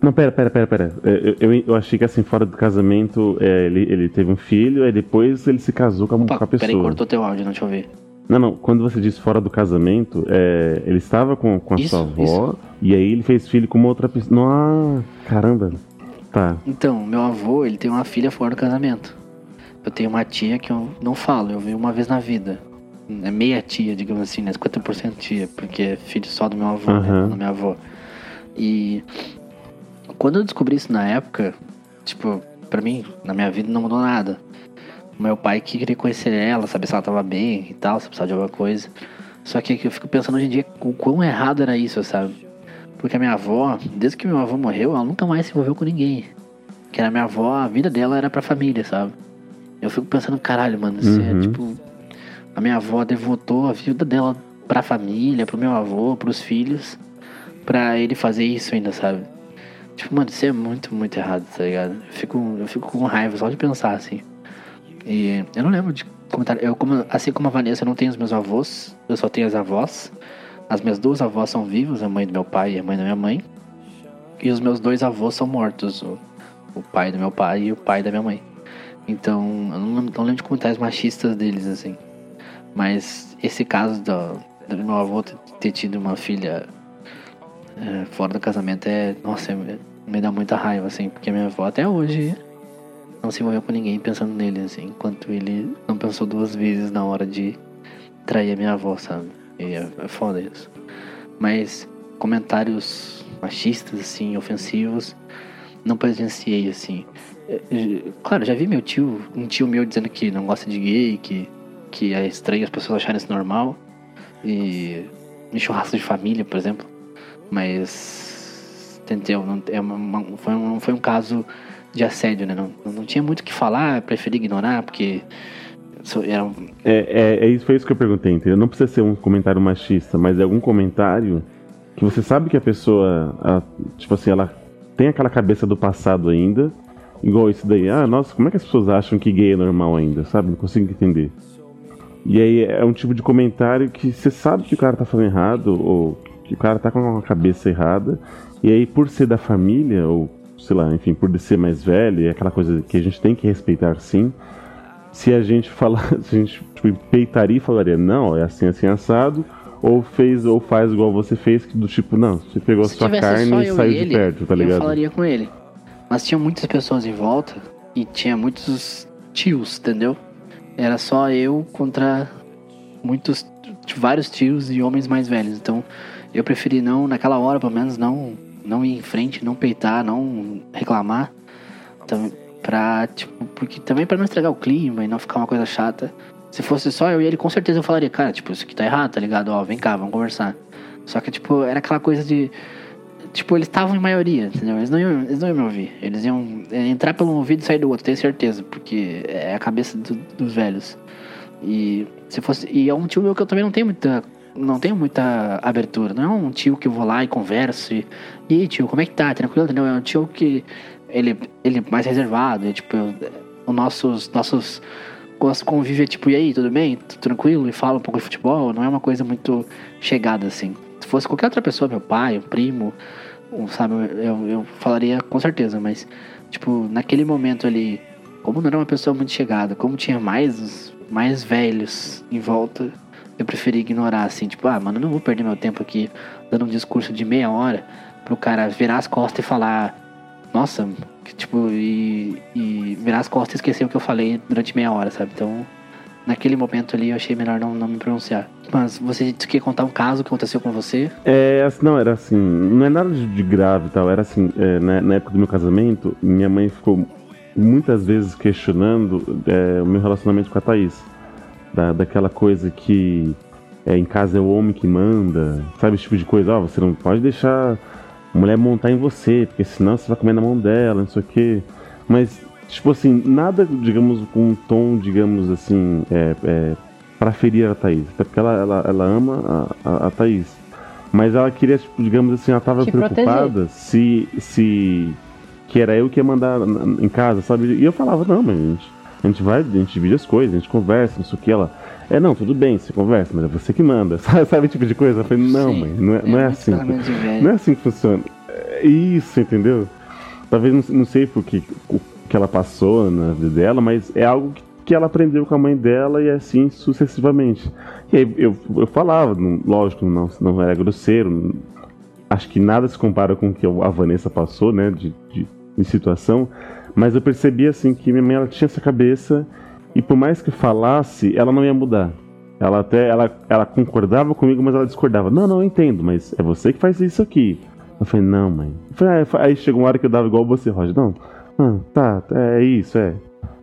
Não, pera, pera, pera, pera. É, Eu, eu, eu achei que assim, fora do casamento, é, ele, ele teve um filho, aí depois ele se casou com a, Opa, com a pessoa. peraí, cortou teu áudio, não te ouvi. Não, não, quando você diz fora do casamento, é, ele estava com, com a Isso, sua avó, isso. e aí ele fez filho com uma outra pessoa. Ah, caramba. Tá. Então, meu avô, ele tem uma filha fora do casamento. Eu tenho uma tia que eu não falo, eu vi uma vez na vida. É meia tia, digamos assim, né? 50% tia, porque é filho só do meu avô, Aham. né? Da minha avó. E quando eu descobri isso na época, tipo, pra mim, na minha vida não mudou nada. Meu pai que queria conhecer ela, saber se ela tava bem e tal, se precisava de alguma coisa. Só que eu fico pensando hoje em dia o quão errado era isso, sabe? Porque a minha avó, desde que meu avô morreu, ela nunca mais se envolveu com ninguém. Que era minha avó, a vida dela era pra família, sabe? Eu fico pensando, caralho, mano, isso é Uhum. tipo. A minha avó devotou a vida dela pra família, pro meu avô, pros filhos, pra ele fazer isso ainda, sabe? Tipo, mano, isso é muito, muito errado, tá ligado? Eu fico, eu fico com raiva só de pensar assim. E eu não lembro de comentário. Eu, como, assim como a Vanessa, eu não tenho os meus avós, eu só tenho as avós. As minhas duas avós são vivas, a mãe do meu pai e a mãe da minha mãe. E os meus dois avós são mortos, o, o pai do meu pai e o pai da minha mãe. Então, eu não, não lembro de comentários machistas deles, assim. Mas esse caso do, do meu avô ter tido uma filha é, fora do casamento é. Nossa, é- me dá muita raiva, assim, porque minha avó até hoje não se envolveu com ninguém pensando nele, assim, enquanto ele não pensou duas vezes na hora de trair a minha avó, sabe? E é, é foda isso. Mas comentários machistas, assim, ofensivos, não presenciei, assim. É, é, Claro, já vi meu tio, um tio meu dizendo que não gosta de gay, que, que é estranho as pessoas acharem isso normal. E em churrasco de família, por exemplo. Mas. Entendeu? Não, é uma- uma- foi, um, foi um caso de assédio, né? Não, não tinha muito o que falar, preferi ignorar, porque. Era, um- É, é, é isso, foi isso que eu perguntei, entendeu? Não precisa ser um comentário machista, mas é algum comentário que você sabe que a pessoa, tipo assim, ela tem aquela cabeça do passado ainda, igual isso daí. Ah, nossa, como é que as pessoas acham que gay é normal ainda, sabe? Não consigo entender. E aí é um tipo de comentário que você sabe que o cara tá falando errado, ou que o cara tá com uma cabeça errada, e aí por ser da família, ou sei lá, enfim, por ser mais velho, é aquela coisa que a gente tem que respeitar sim, se a gente falar, se a gente tipo, peitaria e falaria, não, é assim, assim, assado, ou fez, ou faz igual você fez, que do tipo, não, você pegou a Se sua tivesse carne e eu saiu e de ele, perto, tá eu ligado? falaria com ele. Mas tinha muitas pessoas em volta e tinha muitos tios, entendeu? Era só eu contra muitos, vários tios e homens mais velhos. Então eu preferi não, naquela hora pelo menos, não, não ir em frente, não peitar, não reclamar. Então, pra, tipo, porque também pra não estragar o clima e não ficar uma coisa chata. Se fosse só eu e ele, com certeza eu falaria, cara, tipo, isso aqui tá errado, tá ligado? Ó, vem cá, vamos conversar. Só que, tipo, era aquela coisa de. Tipo, eles estavam em maioria, entendeu? Eles não, iam, eles não iam me ouvir. Eles iam é, entrar pelo um ouvido e sair do outro, tenho certeza. Porque é a cabeça do- dos velhos. E se fosse. E é um tio meu que eu também não tenho muita. Não tenho muita abertura. Não é um tio que eu vou lá e converso. E, aí, tio, como é que tá? Tranquilo, entendeu? É um tio que. Ele, ele é mais reservado. É, tipo, os nossos, nossos nosso convívio é tipo, e aí, tudo bem? Tranquilo? E fala um pouco de futebol, não é uma coisa muito chegada assim. Se fosse qualquer outra pessoa, meu pai, um primo, um, sabe, eu, eu falaria com certeza, mas, tipo, naquele momento ali, como não era uma pessoa muito chegada, como tinha mais, mais velhos em volta, eu preferi ignorar, assim, tipo, ah, mano, não vou perder meu tempo aqui dando um discurso de meia hora pro cara virar as costas e falar, nossa, que, tipo, e, e virar as costas e esquecer o que eu falei durante meia hora, sabe? Então, naquele momento ali eu achei melhor não, não me pronunciar. Mas você quer contar um caso que aconteceu com você? É, assim, não, era assim, não é nada de grave e tal, era assim, é, na, na época do meu casamento, minha mãe ficou muitas vezes questionando é, o meu relacionamento com a Thaís. Da, daquela coisa que é, em casa é o homem que manda, sabe? Esse tipo de coisa. Ó, você não pode deixar a mulher montar em você, porque senão você vai comer na mão dela, não sei o quê. Mas, tipo assim, nada, digamos, com um tom, digamos assim, é, é, pra ferir a Thaís. Até porque ela, ela, ela ama a, a, a Thaís. Mas ela queria, tipo, digamos assim, ela tava Te preocupada se, se. que era eu que ia mandar na- em casa, sabe? E eu falava, não, mas gente, a gente vai, a gente divide as coisas, a gente conversa, não sei o que. Ela, é, não, tudo bem, você conversa, mas é você que manda, sabe, sabe tipo de coisa? Eu falei, não, Sim. mãe, não é, não é assim. velho. Não é assim que funciona. É isso, entendeu? Talvez não, não sei por que, o que ela passou na vida dela, mas é algo que, que ela aprendeu com a mãe dela e assim sucessivamente. E aí eu, eu falava, não- lógico, não, não era grosseiro. não- acho que nada se compara com o que a Vanessa passou, né, de, de, de situação. Mas eu percebi assim que minha mãe ela tinha essa cabeça e por mais que falasse, ela não ia mudar. Ela até ela, ela concordava comigo, mas ela discordava. Não, não, eu entendo, mas é você que faz isso aqui. Eu falei, não, mãe. Falei, ah, aí chegou uma hora que eu dava igual você, Roger. Não, ah, tá, é isso, é.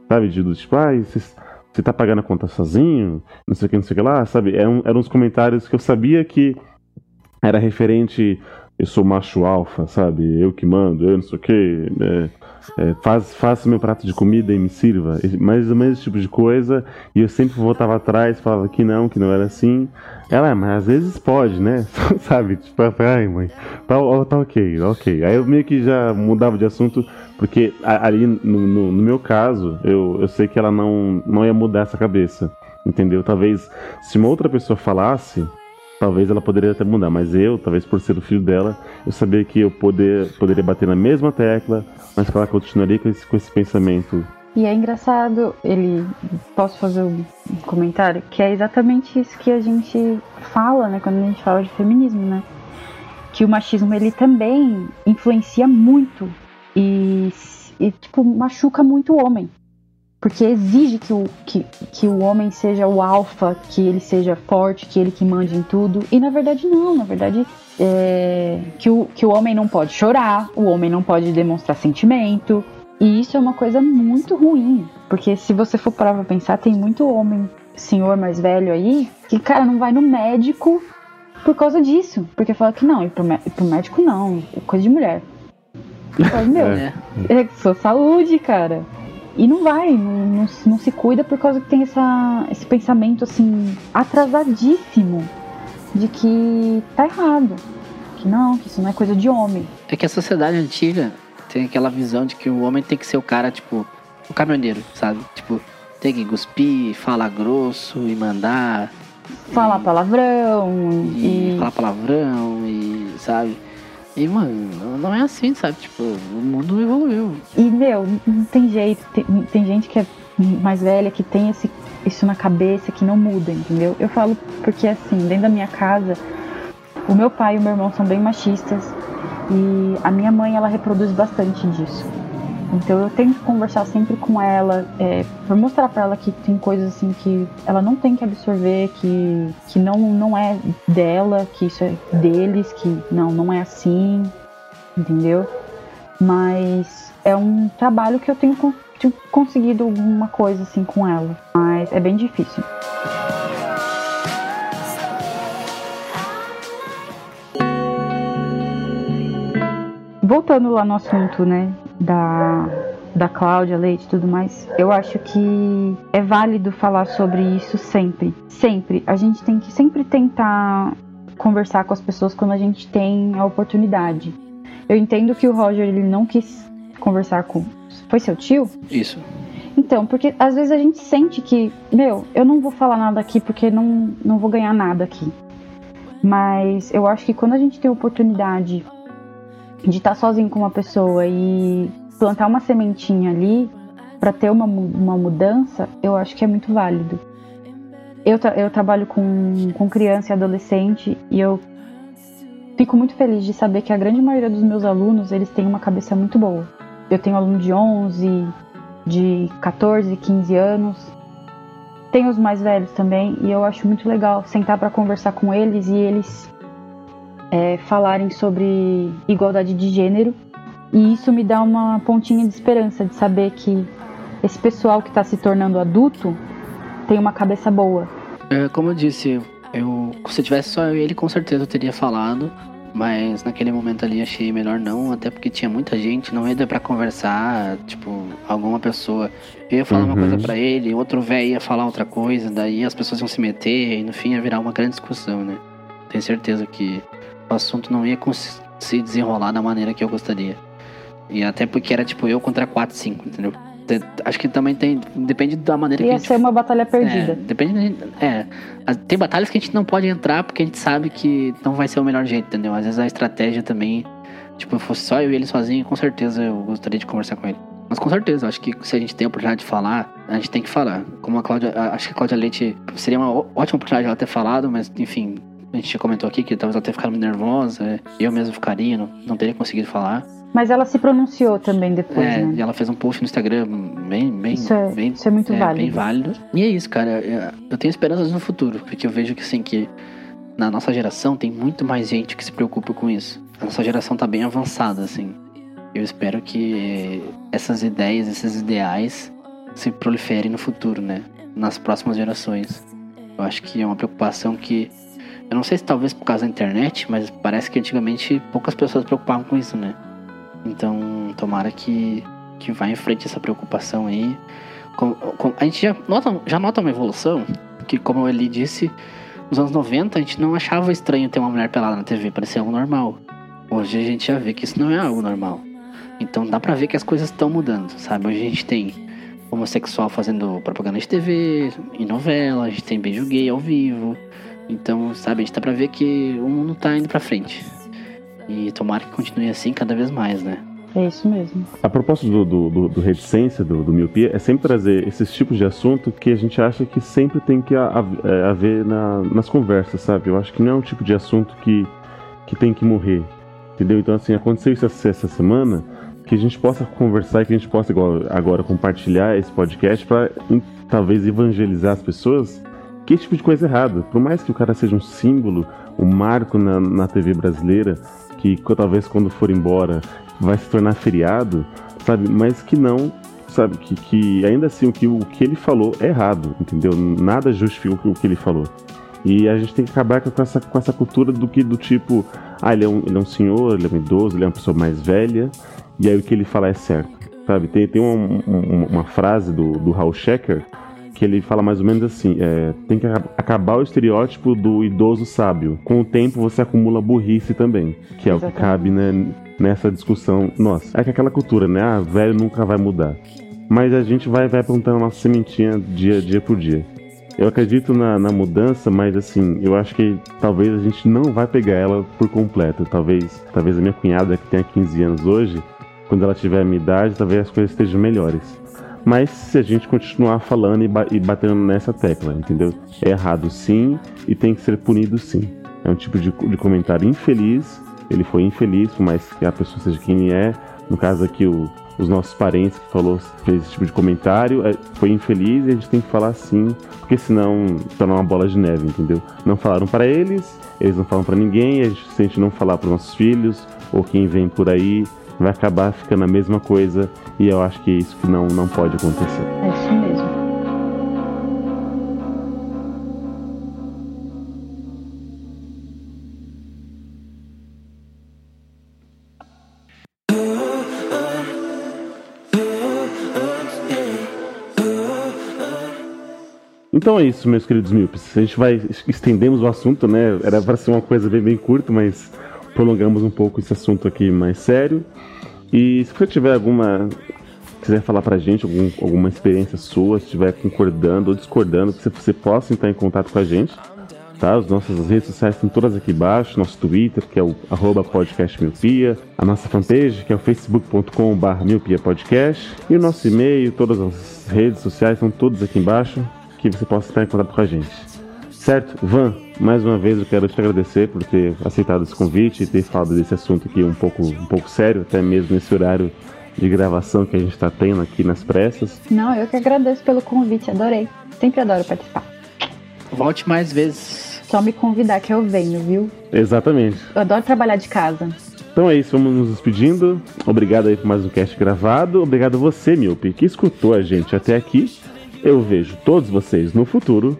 Sabe, de do tipo, ah, você, tá pagando a conta sozinho? Não sei o que, não sei o que lá, sabe? Eram, eram uns comentários que eu sabia que era referente. Eu sou macho alfa, sabe? Eu que mando, eu não sei o que. É, é, faz, faça meu prato de comida e me sirva. Mais ou menos esse tipo de coisa. E eu sempre voltava atrás, falava que não, que não era assim. Ela, "Ah, mas às vezes pode, né? sabe? Tipo, ai, mãe, tá, tá ok, ok. Aí eu meio que já mudava de assunto, porque ali, no, no- no meu caso, eu, eu sei que ela não, não ia mudar essa cabeça. Entendeu? Talvez se uma outra pessoa falasse, talvez ela poderia até mudar, mas eu, talvez por ser o filho dela, eu sabia que eu poder, poderia bater na mesma tecla, mas que ela continuaria com esse, com esse pensamento. E é engraçado, ele. Posso fazer um comentário? Que é exatamente isso que a gente fala, né? Quando a gente fala de feminismo, né? Que o machismo ele também influencia muito e, e tipo, machuca muito o homem. Porque exige que o, que, que o homem seja o alfa, que ele seja forte, que ele que mande em tudo. E na verdade não, na verdade é, que, o, que o homem não pode chorar, o homem não pode demonstrar sentimento. E isso é uma coisa muito ruim. Porque se você for parar pra pensar, tem muito homem, senhor mais velho aí, que, cara, não vai no médico por causa disso. Porque fala que não, ir pro, pro médico não, é coisa de mulher. Falo, meu, É. é sua saúde, cara. E não vai, não, não, se- não se cuida por causa que tem essa, esse pensamento assim, atrasadíssimo de que tá errado. Que não, que isso não é coisa de homem. É que a sociedade antiga tem aquela visão de que o homem tem que ser o cara, tipo, o caminhoneiro, sabe? Tipo, tem que cuspir, falar grosso e mandar, Falar palavrão e e. falar palavrão e, sabe? E, mano, não é assim, sabe? Tipo, o mundo evoluiu. E, meu, não tem jeito. Tem, tem gente que é mais velha que tem esse, isso na cabeça que não muda, entendeu? Eu falo porque, assim, dentro da minha casa, o meu pai e o meu irmão são bem machistas e a minha mãe, ela reproduz bastante disso. Então eu tenho que conversar sempre com ela, é, mostrar pra ela que tem coisas assim que ela não tem que absorver, que, que não, não é dela, que isso é deles, que não, não é assim, entendeu? Mas é um trabalho que eu tenho, tenho conseguido alguma coisa assim com ela. Mas é bem difícil. Voltando lá no assunto, né, da, da Cláudia Leite e tudo mais, eu acho que é válido falar sobre isso sempre. Sempre. A gente tem que sempre tentar conversar com as pessoas quando a gente tem a oportunidade. Eu entendo que o Roger ele não quis conversar com. Foi seu tio? Isso. Então, porque às vezes a gente sente que, meu, eu não vou falar nada aqui porque não, não vou ganhar nada aqui. Mas eu acho que quando a gente tem a oportunidade de estar sozinho com uma pessoa e plantar uma sementinha ali para ter uma, uma mudança, eu acho que é muito válido. Eu, tra eu trabalho com, com criança e adolescente e eu fico muito feliz de saber que a grande maioria dos meus alunos, eles têm uma cabeça muito boa. Eu tenho aluno de 11, de 14, 15 anos. Tenho os mais velhos também e eu acho muito legal sentar para conversar com eles e eles é, falarem sobre igualdade de gênero. E isso me dá uma pontinha de esperança de saber que esse pessoal que está se tornando adulto tem uma cabeça boa. É, como eu disse, eu, se tivesse só eu e ele, com certeza eu teria falado. Mas naquele momento ali achei melhor não, até porque tinha muita gente, não ia dar pra conversar, tipo, alguma pessoa. Eu ia falar Uhum. uma coisa pra ele, outro velho ia falar outra coisa, daí as pessoas iam se meter e no fim ia virar uma grande discussão, né? Tenho certeza que o assunto não ia se desenrolar da maneira que eu gostaria. E até porque era tipo eu contra 4, 5, entendeu? Te- Acho que também tem. Depende da maneira que a Ia gente ser uma batalha perdida. é, depende. É. Tem batalhas que a gente não pode entrar porque a gente sabe que não vai ser o melhor jeito, entendeu? Às vezes a estratégia também. Tipo, fosse só eu e ele sozinho, com certeza eu gostaria de conversar com ele. Mas com certeza, acho que se a gente tem a oportunidade de falar, a gente tem que falar. Como a Cláudia. Acho que a Cláudia Leite seria uma ótima oportunidade ela ter falado, mas enfim. A gente já comentou aqui que talvez ela tenha ficado nervosa. Eu mesmo ficaria, não, não teria conseguido falar. Mas ela se pronunciou também depois, É, né? e ela fez um post no Instagram bem, bem, Isso é, bem isso é muito é, válido. bem válido. E é isso, cara. é, Eu tenho esperanças no futuro, porque eu vejo que assim que na nossa geração tem muito mais gente que se preocupa com isso. A nossa geração tá bem avançada, assim. Eu espero que essas ideias, esses ideais se proliferem no futuro, né? Nas próximas gerações. Eu acho que é uma preocupação que eu não sei se talvez por causa da internet, mas parece que antigamente poucas pessoas preocupavam com isso, né? Então, tomara que, que vá em frente essa preocupação aí. Com- com- a gente já nota, já nota uma evolução, que como ele disse, nos anos 90 a gente não achava estranho ter uma mulher pelada na TV, parecia algo normal. Hoje a gente já vê que isso não é algo normal. Então dá pra ver que as coisas estão mudando, sabe? Hoje a gente tem homossexual fazendo propaganda de TV, em novela, a gente tem beijo gay ao vivo. Então, sabe, a gente dá pra ver que o mundo tá indo pra frente. E tomara que continue assim cada vez mais, né? É isso mesmo. A proposta do, do, do, do reticência, do, do miopia, é sempre trazer esses tipos de assunto que a gente acha que sempre tem que é, haver na- nas conversas, sabe? Eu acho que não é um tipo de assunto que, que tem que morrer, entendeu? Então, assim, aconteceu isso essa, essa semana, que a gente possa conversar e que a gente possa, agora, compartilhar esse podcast para talvez evangelizar as pessoas que tipo de coisa errada. Por mais que o cara seja um símbolo, um marco na, na TV brasileira, que talvez quando for embora vai se tornar feriado, sabe? Mas que não, sabe? Que, que ainda assim o que, o que ele falou é errado, entendeu? Nada justifica o que, o que ele falou. E a gente tem que acabar com essa, com essa cultura do que do tipo, ah, ele é, um, ele é um senhor, ele é um idoso, ele é uma pessoa mais velha, e aí o que ele fala é certo, sabe? Tem, tem uma, uma, uma frase do, do Hal Shecker que ele fala mais ou menos assim: é, tem que aca- acabar o estereótipo do idoso sábio. Com o tempo você acumula burrice também, que é o que Exatamente. cabe né, nessa discussão nossa. É que aquela cultura, né? Ah, velho nunca vai mudar. Mas a gente vai, vai plantando a nossa sementinha dia, dia por dia. Eu acredito na, na mudança, mas assim, eu acho que talvez a gente não vai pegar ela por completo. Talvez, talvez a minha cunhada, que tenha 15 anos hoje, quando ela tiver a minha idade, talvez as coisas estejam melhores. Mas se a gente continuar falando e, ba- e batendo nessa tecla, entendeu? É errado sim e tem que ser punido sim. É um tipo de, de comentário infeliz. Ele foi infeliz, por mais que a pessoa seja quem é. No caso aqui, o- os nossos parentes que falou, fez esse tipo de comentário, é, foi infeliz e a gente tem que falar sim, porque senão torna uma bola de neve, entendeu? Não falaram para eles, eles não falam para ninguém, a gente, se a gente não falar para nossos filhos ou quem vem por aí, vai acabar ficando a mesma coisa e eu acho que é isso que não, não pode acontecer. É isso mesmo. Então é isso, meus queridos míopes. A gente vai estendemos o assunto, né? Era para ser uma coisa bem, bem curta, mas prolongamos um pouco esse assunto aqui mais sério. E se você tiver alguma quiser falar pra gente algum, alguma experiência sua, se estiver concordando ou discordando, que você possa entrar em contato com a gente. Tá? As nossas redes sociais estão todas aqui embaixo, nosso Twitter, que é o arroba podcastmiopia, a nossa fanpage, que é o facebook.com.br miopiapodcast, e o nosso e-mail, todas as redes sociais estão todas aqui embaixo, que você possa entrar em contato com a gente. Certo? Van, mais uma vez eu quero te agradecer por ter aceitado esse convite e ter falado desse assunto aqui um pouco, um pouco sério, até mesmo nesse horário de gravação que a gente está tendo aqui nas pressas. Não, eu que agradeço pelo convite, adorei. Sempre adoro participar. Volte mais vezes. Só me convidar que eu venho, viu? Exatamente. Eu adoro trabalhar de casa. Então é isso, vamos nos despedindo. Obrigado aí por mais um cast gravado. Obrigado a você, Miope, que escutou a gente até aqui. Eu vejo todos vocês no futuro.